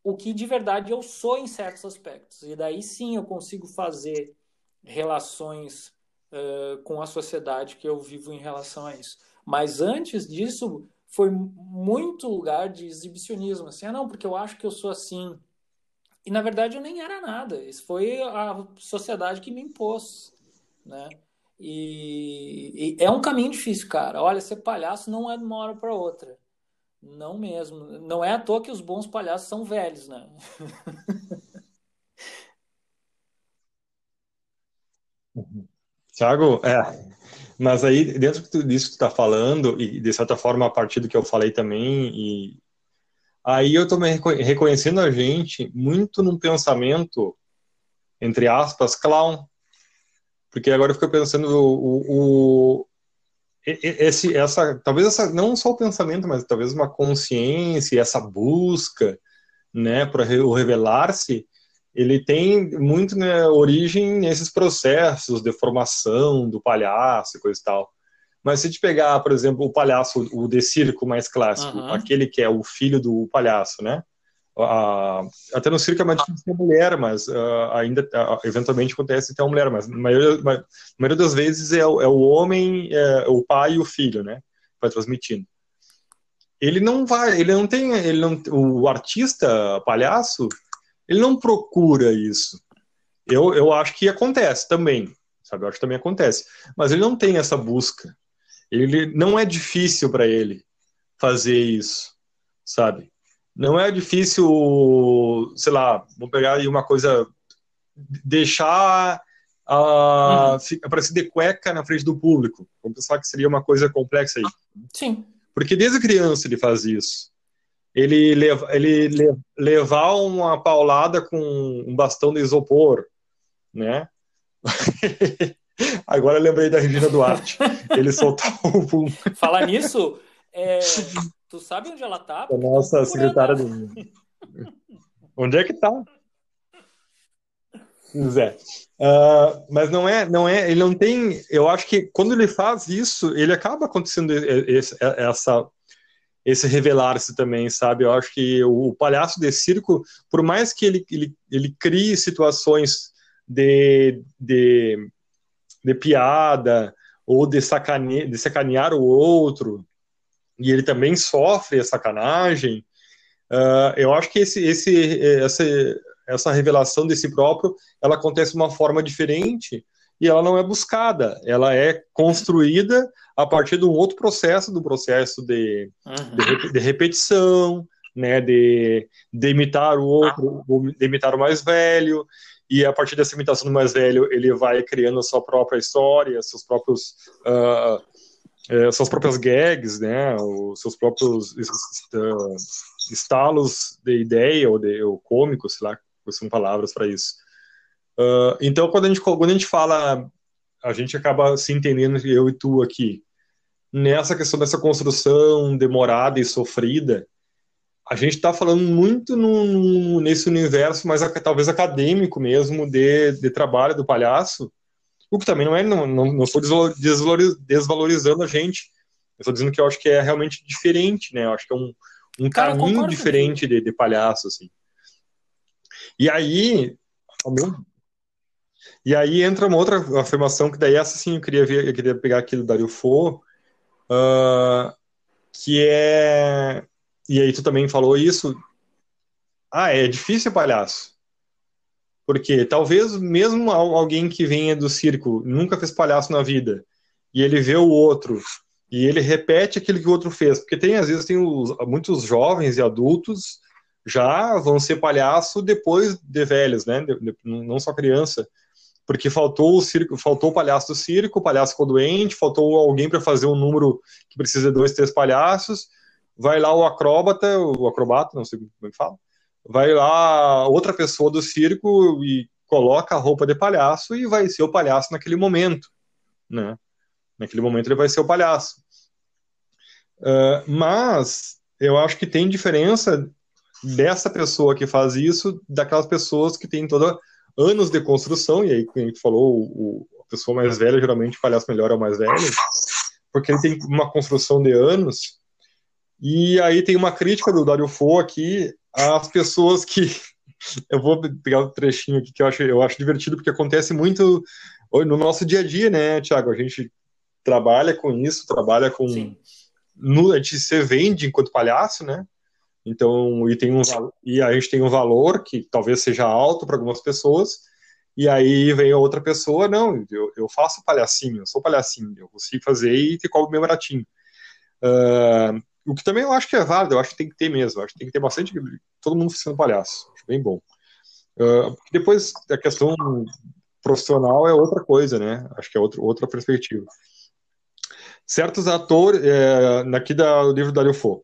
o que de verdade eu sou em certos aspectos. E daí sim eu consigo fazer relações uh, com a sociedade que eu vivo em relação a isso. Mas antes disso, foi muito lugar de exibicionismo, assim, ah, não, porque eu acho que eu sou assim. E na verdade eu nem era nada. Isso foi a sociedade que me impôs, né? E, e é um caminho difícil, cara. Olha, ser palhaço não é de uma hora para outra. Não mesmo. Não é à toa que os bons palhaços são velhos, né? (laughs) Tiago, é, mas aí, dentro disso que tu está falando, e de certa forma, a partir do que eu falei também, e aí eu estou me reconhecendo a gente muito num pensamento, entre aspas, clown. Porque agora eu fico pensando o, o, esse, essa, talvez essa, não só o pensamento, mas talvez uma consciência, essa busca, né, para o revelar-se, ele tem muito né, origem nesses processos de formação do palhaço e coisa e tal. Mas se a gente pegar, por exemplo, o palhaço, o de circo mais clássico, uhum. aquele que é o filho do palhaço, né? Até no circo é mais difícil ter mulher, mas uh, ainda uh, eventualmente acontece ter uma mulher, mas na maioria, na maioria das vezes é, o, é o homem, é, o pai e o filho, né? Vai transmitindo. Ele não vai, ele não tem, ele não, o artista palhaço, ele não procura isso. Eu, eu acho que acontece também, sabe? Eu acho que também acontece. Mas ele não tem essa busca. Ele não é difícil para ele fazer isso, sabe? Não é difícil, sei lá, vou pegar aí uma coisa, deixar a, uhum. aparecer de cueca na frente do público. Vamos pensar que seria uma coisa complexa aí. Sim. Porque desde criança ele faz isso ele, leva, ele le, levar uma paulada com um bastão de isopor, né? (laughs) Agora eu lembrei da Regina Duarte. Ele soltou o pum. Falar nisso, é, tu sabe onde ela tá? A nossa secretária do. onde é que tá? Zé. Uh, mas não é, não é, ele não tem. Eu acho que quando ele faz isso, ele acaba acontecendo esse, essa esse revelar-se também, sabe? Eu acho que o, palhaço de circo, por mais que ele, ele, ele crie situações de, de, de piada ou de, sacane, de sacanear o outro, e ele também sofre a sacanagem, uh, eu acho que esse, esse, essa, essa revelação de si próprio, ela acontece de uma forma diferente, e ela não é buscada, ela é construída a partir de um outro processo, do processo de, uhum. de, de, repetição, né, de, de imitar o outro, de imitar o mais velho, e a partir dessa imitação do mais velho, ele vai criando a sua própria história, seus próprios uh, é, suas próprias gags, né, os seus próprios uh, estalos de ideia ou, de, ou cômico, sei lá, são palavras para isso. Uh, então, quando a, gente, quando a gente fala, a gente acaba se entendendo, eu e tu aqui, nessa questão dessa construção demorada e sofrida, a gente está falando muito no, nesse universo mais talvez acadêmico mesmo de, de trabalho do palhaço, o que também não é, não, não, não estou desvalorizando a gente. Eu estou dizendo que eu acho que é realmente diferente, né? Eu acho que é um, um Cara, caminho diferente de, de, palhaço, assim. E aí, e aí entra uma outra afirmação que daí essa sim eu queria ver, eu queria pegar aqui do Dario Fo, uh, que é e aí tu também falou isso. Ah, é difícil palhaço. Porque talvez mesmo alguém que venha do circo, nunca fez palhaço na vida, e ele vê o outro, e ele repete aquilo que o outro fez. Porque tem, às vezes, tem os, muitos jovens e adultos já vão ser palhaço depois de velhos, né? De, de, não só criança. Porque faltou o circo, faltou o palhaço do circo, o palhaço ficou doente, faltou alguém para fazer um número que precisa de dois, três palhaços. Vai lá o acróbata, o acrobata, não sei como é que fala, vai lá outra pessoa do circo e coloca a roupa de palhaço e vai ser o palhaço naquele momento, né? Naquele momento ele vai ser o palhaço. Uh, mas eu acho que tem diferença dessa pessoa que faz isso daquelas pessoas que têm toda anos de construção e aí como a gente falou o, a pessoa mais velha geralmente o palhaço melhor é o mais velho porque ele tem uma construção de anos e aí tem uma crítica do Dario Fo aqui as pessoas que. (laughs) Eu vou pegar um trechinho aqui que eu acho, eu acho divertido, porque acontece muito no nosso dia a dia, né, Tiago? A gente trabalha com isso, trabalha com. No, a gente se vende enquanto palhaço, né? Então, e, tem um, e a gente tem um valor que talvez seja alto para algumas pessoas, e aí vem outra pessoa, não, eu, eu faço palhacinho, eu sou palhacinho, eu consigo fazer e te cobro meu baratinho. Uh, o que também eu acho que é válido, eu acho que tem que ter mesmo. Acho que tem que ter bastante. Todo mundo sendo palhaço. Acho bem bom. Uh, depois a questão profissional é outra coisa, né? Acho que é outro, outra perspectiva. Certos atores, é, aqui da, do livro da Lefou,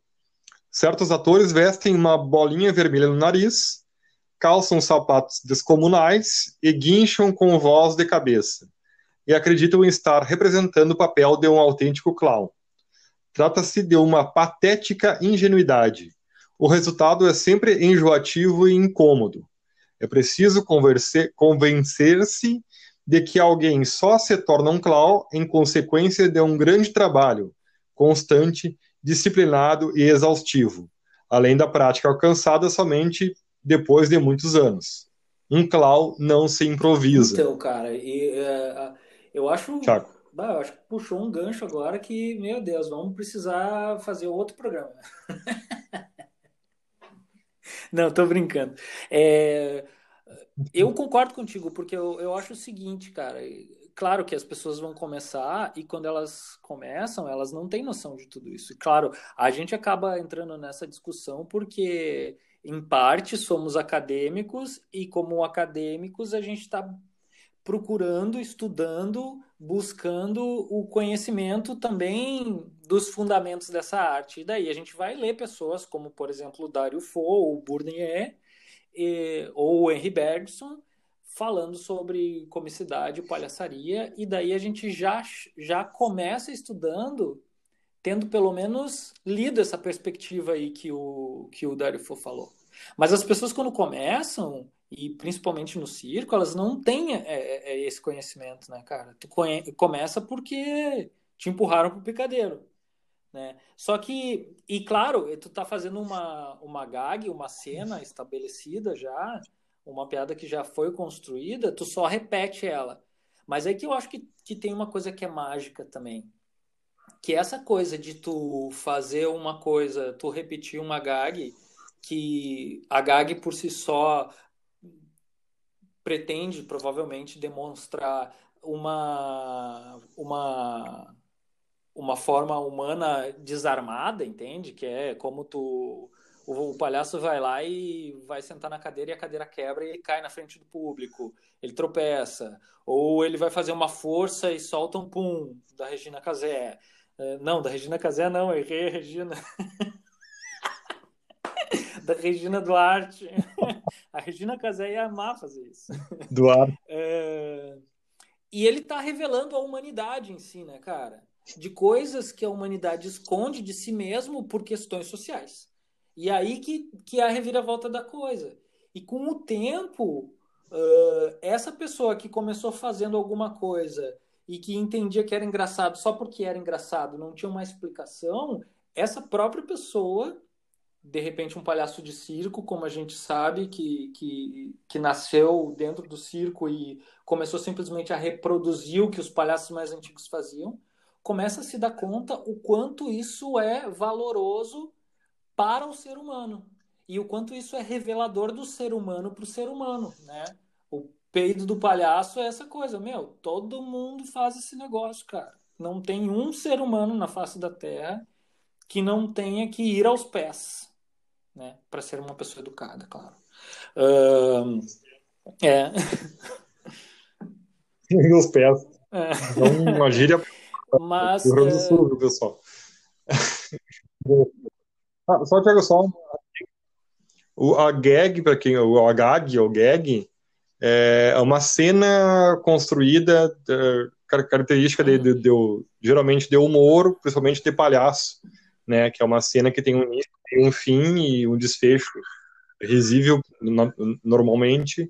certos atores vestem uma bolinha vermelha no nariz, calçam sapatos descomunais e guincham com voz de cabeça, e acreditam estar representando o papel de um autêntico clown. Trata-se de uma patética ingenuidade. O resultado é sempre enjoativo e incômodo. É preciso convencer-se de que alguém só se torna um clown em consequência de um grande trabalho, constante, disciplinado e exaustivo, além da prática alcançada somente depois de muitos anos. Um clown não se improvisa. Então, cara, e, uh, eu acho. Tiago. Bah, eu acho que puxou um gancho agora que, meu Deus, vamos precisar fazer outro programa. (laughs) Não, tô brincando. É, eu concordo contigo, porque eu, eu acho o seguinte, cara. Claro que as pessoas vão começar e quando elas começam, elas não têm noção de tudo isso. E claro, a gente acaba entrando nessa discussão porque, em parte, somos acadêmicos e, como acadêmicos, a gente está procurando, estudando, buscando o conhecimento também dos fundamentos dessa arte. E daí a gente vai ler pessoas como, por exemplo, o Dario Fo, o Bourdieu, e, ou o Henry Bergson, falando sobre comicidade palhaçaria, e daí a gente já, já começa estudando, tendo pelo menos lido essa perspectiva aí que o, que o Dario Fo falou. Mas as pessoas, quando começam, e principalmente no circo, elas não têm é, é, é esse conhecimento, né, cara? Tu conhe... começa porque te empurraram pro picadeiro, né? Só que, e claro, tu tá fazendo uma, uma gag, uma cena estabelecida já, uma piada que já foi construída, tu só repete ela. Mas é que eu acho que, que tem uma coisa que é mágica também. Que é essa coisa de tu fazer uma coisa, tu repetir uma gag, que a gag por si só pretende provavelmente demonstrar uma, uma, uma forma humana desarmada, entende? Que é como tu o, o, palhaço vai lá e vai sentar na cadeira e a cadeira quebra e ele cai na frente do público, ele tropeça, ou ele vai fazer uma força e solta um pum da Regina Casé. É, não, da Regina Casé não, errei a Regina. (laughs) da Regina Duarte. (laughs) a Regina Casé ia amar fazer isso. Duarte. É... E ele está revelando a humanidade em si, né, cara? De coisas que a humanidade esconde de si mesmo por questões sociais. E aí que, que é a reviravolta da coisa. E com o tempo, uh, essa pessoa que começou fazendo alguma coisa e que entendia que era engraçado só porque era engraçado, não tinha uma explicação, essa própria pessoa, de repente um palhaço de circo, como a gente sabe, que, que, que nasceu dentro do circo e começou simplesmente a reproduzir o que os palhaços mais antigos faziam, começa a se dar conta o quanto isso é valoroso para o ser humano. E o quanto isso é revelador do ser humano para o ser humano, né? O peido do palhaço é essa coisa, meu, todo mundo faz esse negócio, cara. Não tem um ser humano na face da Terra que não tenha que ir aos pés, né? Para ser uma pessoa educada, claro. Uh, é. (laughs) Ir aos pés. É. Então, uma gíria. (laughs) Mas. Do Sul, pessoal. (laughs) Ah, só, Thiago, só o, a gag, para quem, o a gag, ou gag, é uma cena construída, é, característica de, de, de, geralmente de humor, principalmente de palhaço, né, que é uma cena que tem um início, um fim e um desfecho risível normalmente,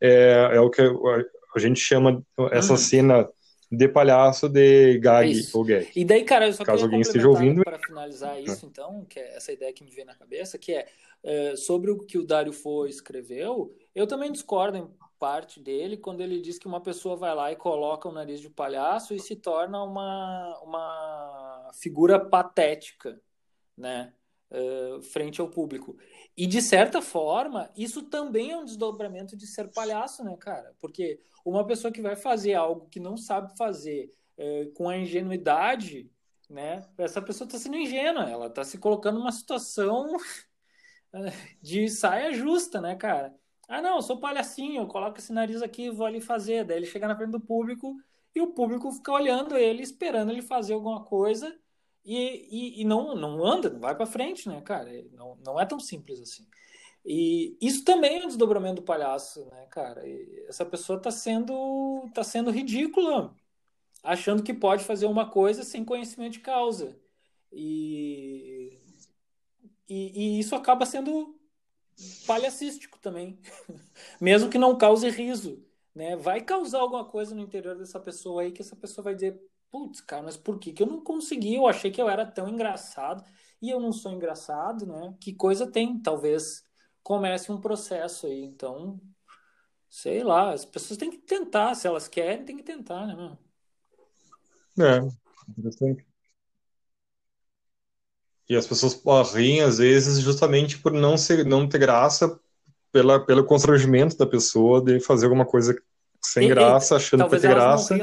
é, é o que a gente chama essa uhum. cena de palhaço de gag isso. ou gag. E daí, cara, eu só Caso alguém esteja ouvindo. Para finalizar isso, então, que é essa ideia que me veio na cabeça, que é, é sobre o que o Dário Fo escreveu, eu também discordo em parte dele quando ele diz que uma pessoa vai lá e coloca o nariz de palhaço e se torna uma, uma figura patética, né? Uh, frente ao público. E de certa forma, isso também é um desdobramento de ser palhaço, né, cara? Porque uma pessoa que vai fazer algo que não sabe fazer é, com a ingenuidade, né? Essa pessoa está sendo ingênua, ela está se colocando numa situação de saia justa, né, cara? Ah, não, eu sou palhacinho, eu coloco esse nariz aqui e vou ali fazer. Daí ele chega na frente do público e o público fica olhando ele, esperando ele fazer alguma coisa e, e, e não, não anda, não vai para frente, né, cara? Não, não é tão simples assim. E isso também é um desdobramento do palhaço, né, cara? E essa pessoa está sendo, tá sendo ridícula, achando que pode fazer uma coisa sem conhecimento de causa. E, e, e isso acaba sendo palhacístico também, (laughs) mesmo que não cause riso. Né? Vai causar alguma coisa no interior dessa pessoa aí que essa pessoa vai dizer: putz, cara, mas por que, que eu não consegui? Eu achei que eu era tão engraçado e eu não sou engraçado, né? Que coisa tem? Talvez comece um processo aí. Então, sei lá, as pessoas têm que tentar, se elas querem, tem que tentar, né? É, interessante. E as pessoas riem, às vezes, justamente por não, ser, não ter graça pela, pelo constrangimento da pessoa de fazer alguma coisa sem e, graça, achando que vai ter graça.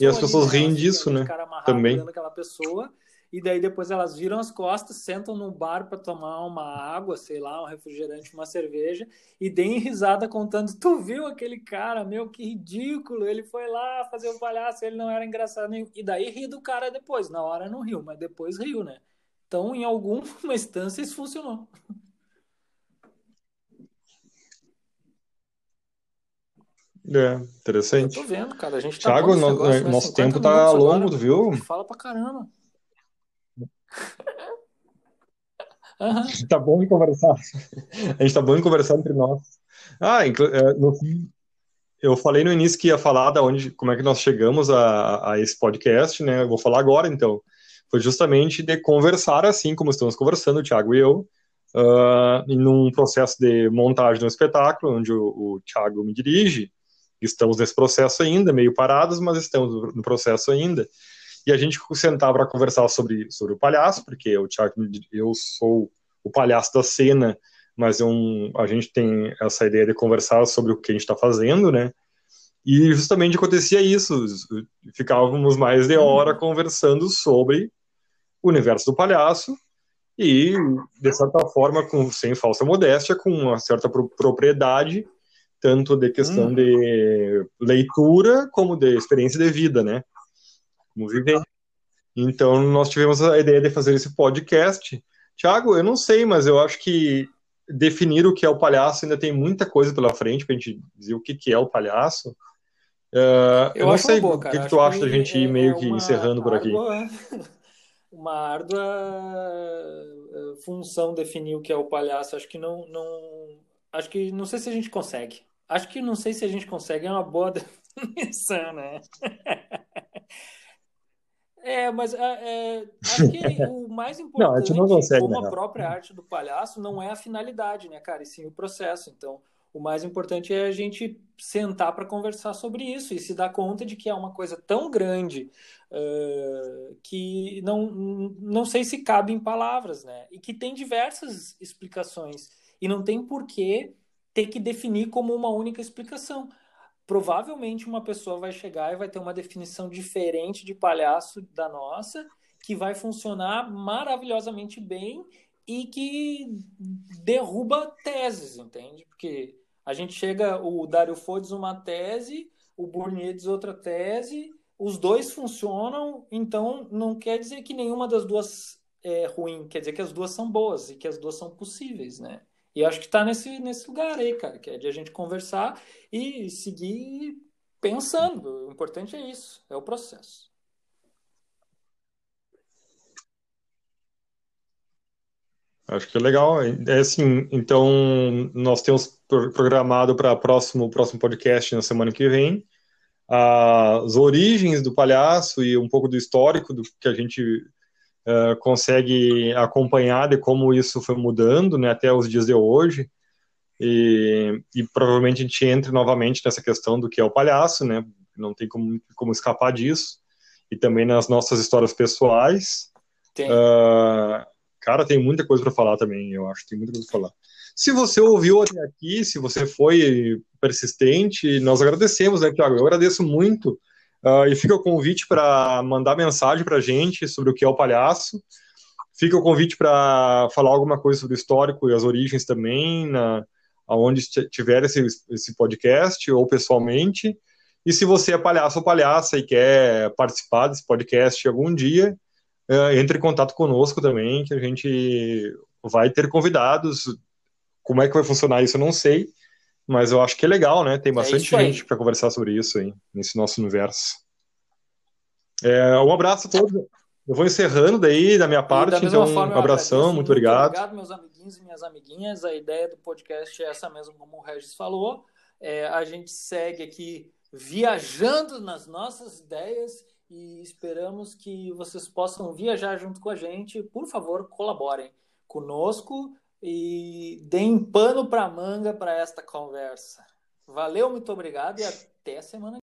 e as pessoas ali, né? riem disso, né? Também. Aquela pessoa e daí depois elas viram as costas, sentam no bar para tomar uma água, sei lá, um refrigerante, uma cerveja, e deem risada contando: Tu viu aquele cara, meu, que ridículo, ele foi lá fazer o palhaço, ele não era engraçado nenhum. E daí ri do cara depois, na hora não riu, mas depois riu, né? Então, em alguma (laughs) instância, isso funcionou. É, interessante. Eu tô vendo, cara. A gente tá Thiago, no, negócio, né? nosso tempo tá longo, agora, viu? Fala pra caramba. (laughs) Uhum. (laughs) Tá bom de conversar. A gente tá bom de conversar entre nós. Ah, é, no fim, eu falei no início que ia falar da onde, como é que nós chegamos a, a esse podcast, né? Eu vou falar agora, então. Foi justamente de conversar assim como estamos conversando, o Thiago e eu, uh, em um processo de montagem de um espetáculo, onde o, o Thiago me dirige. Estamos nesse processo ainda, meio parados, mas estamos no processo ainda. E a gente sentava para conversar sobre, sobre o palhaço, porque o Thiago, eu sou o palhaço da cena, mas é um, a gente tem essa ideia de conversar sobre o que a gente está fazendo, né? E justamente acontecia isso, ficávamos mais de hora conversando sobre o universo do palhaço e, de certa forma, com, sem falsa modéstia, com uma certa propriedade, tanto de questão hum. de leitura como de experiência de vida, né? Como viver. Então, nós tivemos a ideia de fazer esse podcast. Tiago, eu não sei, mas eu acho que definir o que é o palhaço ainda tem muita coisa pela frente para a gente dizer o que, que é o palhaço. Uh, eu, eu não sei boa, o que, que tu acha da gente ir meio é que encerrando por aqui. (laughs) uma árdua eh, função definir o que é o palhaço. Acho que não, não, acho que não sei se a gente consegue. Acho que não sei se a gente consegue é uma boa (laughs) definição, né? É, mas é, é, acho que (laughs) o mais importante, não, não consegue, como a própria arte do palhaço, não é a finalidade, né, cara, e sim o processo. Então, o mais importante é a gente sentar para conversar sobre isso e se dar conta de que é uma coisa tão grande uh, que não, não sei se cabe em palavras, né? E que tem diversas explicações. E não tem por que ter que definir como uma única explicação. Provavelmente uma pessoa vai chegar e vai ter uma definição diferente de palhaço da nossa, que vai funcionar maravilhosamente bem e que derruba teses, entende? Porque a gente chega, o Dario Fodes uma tese, o Burnier outra tese, os dois funcionam, então não quer dizer que nenhuma das duas é ruim, quer dizer que as duas são boas e que as duas são possíveis, né? E acho que está nesse, nesse lugar aí, cara, que é de a gente conversar e seguir pensando. O importante é isso, é o processo. Acho que é legal. É assim, então nós temos programado para próximo próximo podcast na semana que vem as origens do palhaço e um pouco do histórico do que a gente uh, consegue acompanhar de como isso foi mudando, né, até os dias de hoje. E, e, provavelmente a gente entre novamente nessa questão do que é o palhaço, né? Não tem como, como escapar disso. E também nas nossas histórias pessoais. Tem. Uh, Cara, tem muita coisa para falar também, eu acho, tem muita coisa para falar. Se você ouviu até aqui, se você foi persistente, nós agradecemos, né, Tiago? Eu agradeço muito. Uh, e fica o convite para mandar mensagem para a gente sobre o que é o palhaço. Fica o convite para falar alguma coisa sobre o histórico e as origens também, na, aonde tiver esse, esse podcast ou pessoalmente. E se você é palhaço ou palhaça e quer participar desse podcast algum dia, uh, entre em contato conosco também, que a gente vai ter convidados. Como é que vai funcionar isso, eu não sei, mas eu acho que é legal, né? Tem é bastante é gente para conversar sobre isso aí, nesse nosso universo. É, um abraço a todos. Eu vou encerrando daí da minha parte, da então forma, um abração, muito, obrigado. Obrigado, meus amiguinhos e minhas amiguinhas. A ideia do podcast é essa mesmo, como o Regis falou. É, a gente segue aqui viajando nas nossas ideias e esperamos que vocês possam viajar junto com a gente. Por favor, colaborem conosco e deem pano para manga para esta conversa. Valeu, muito obrigado e até semana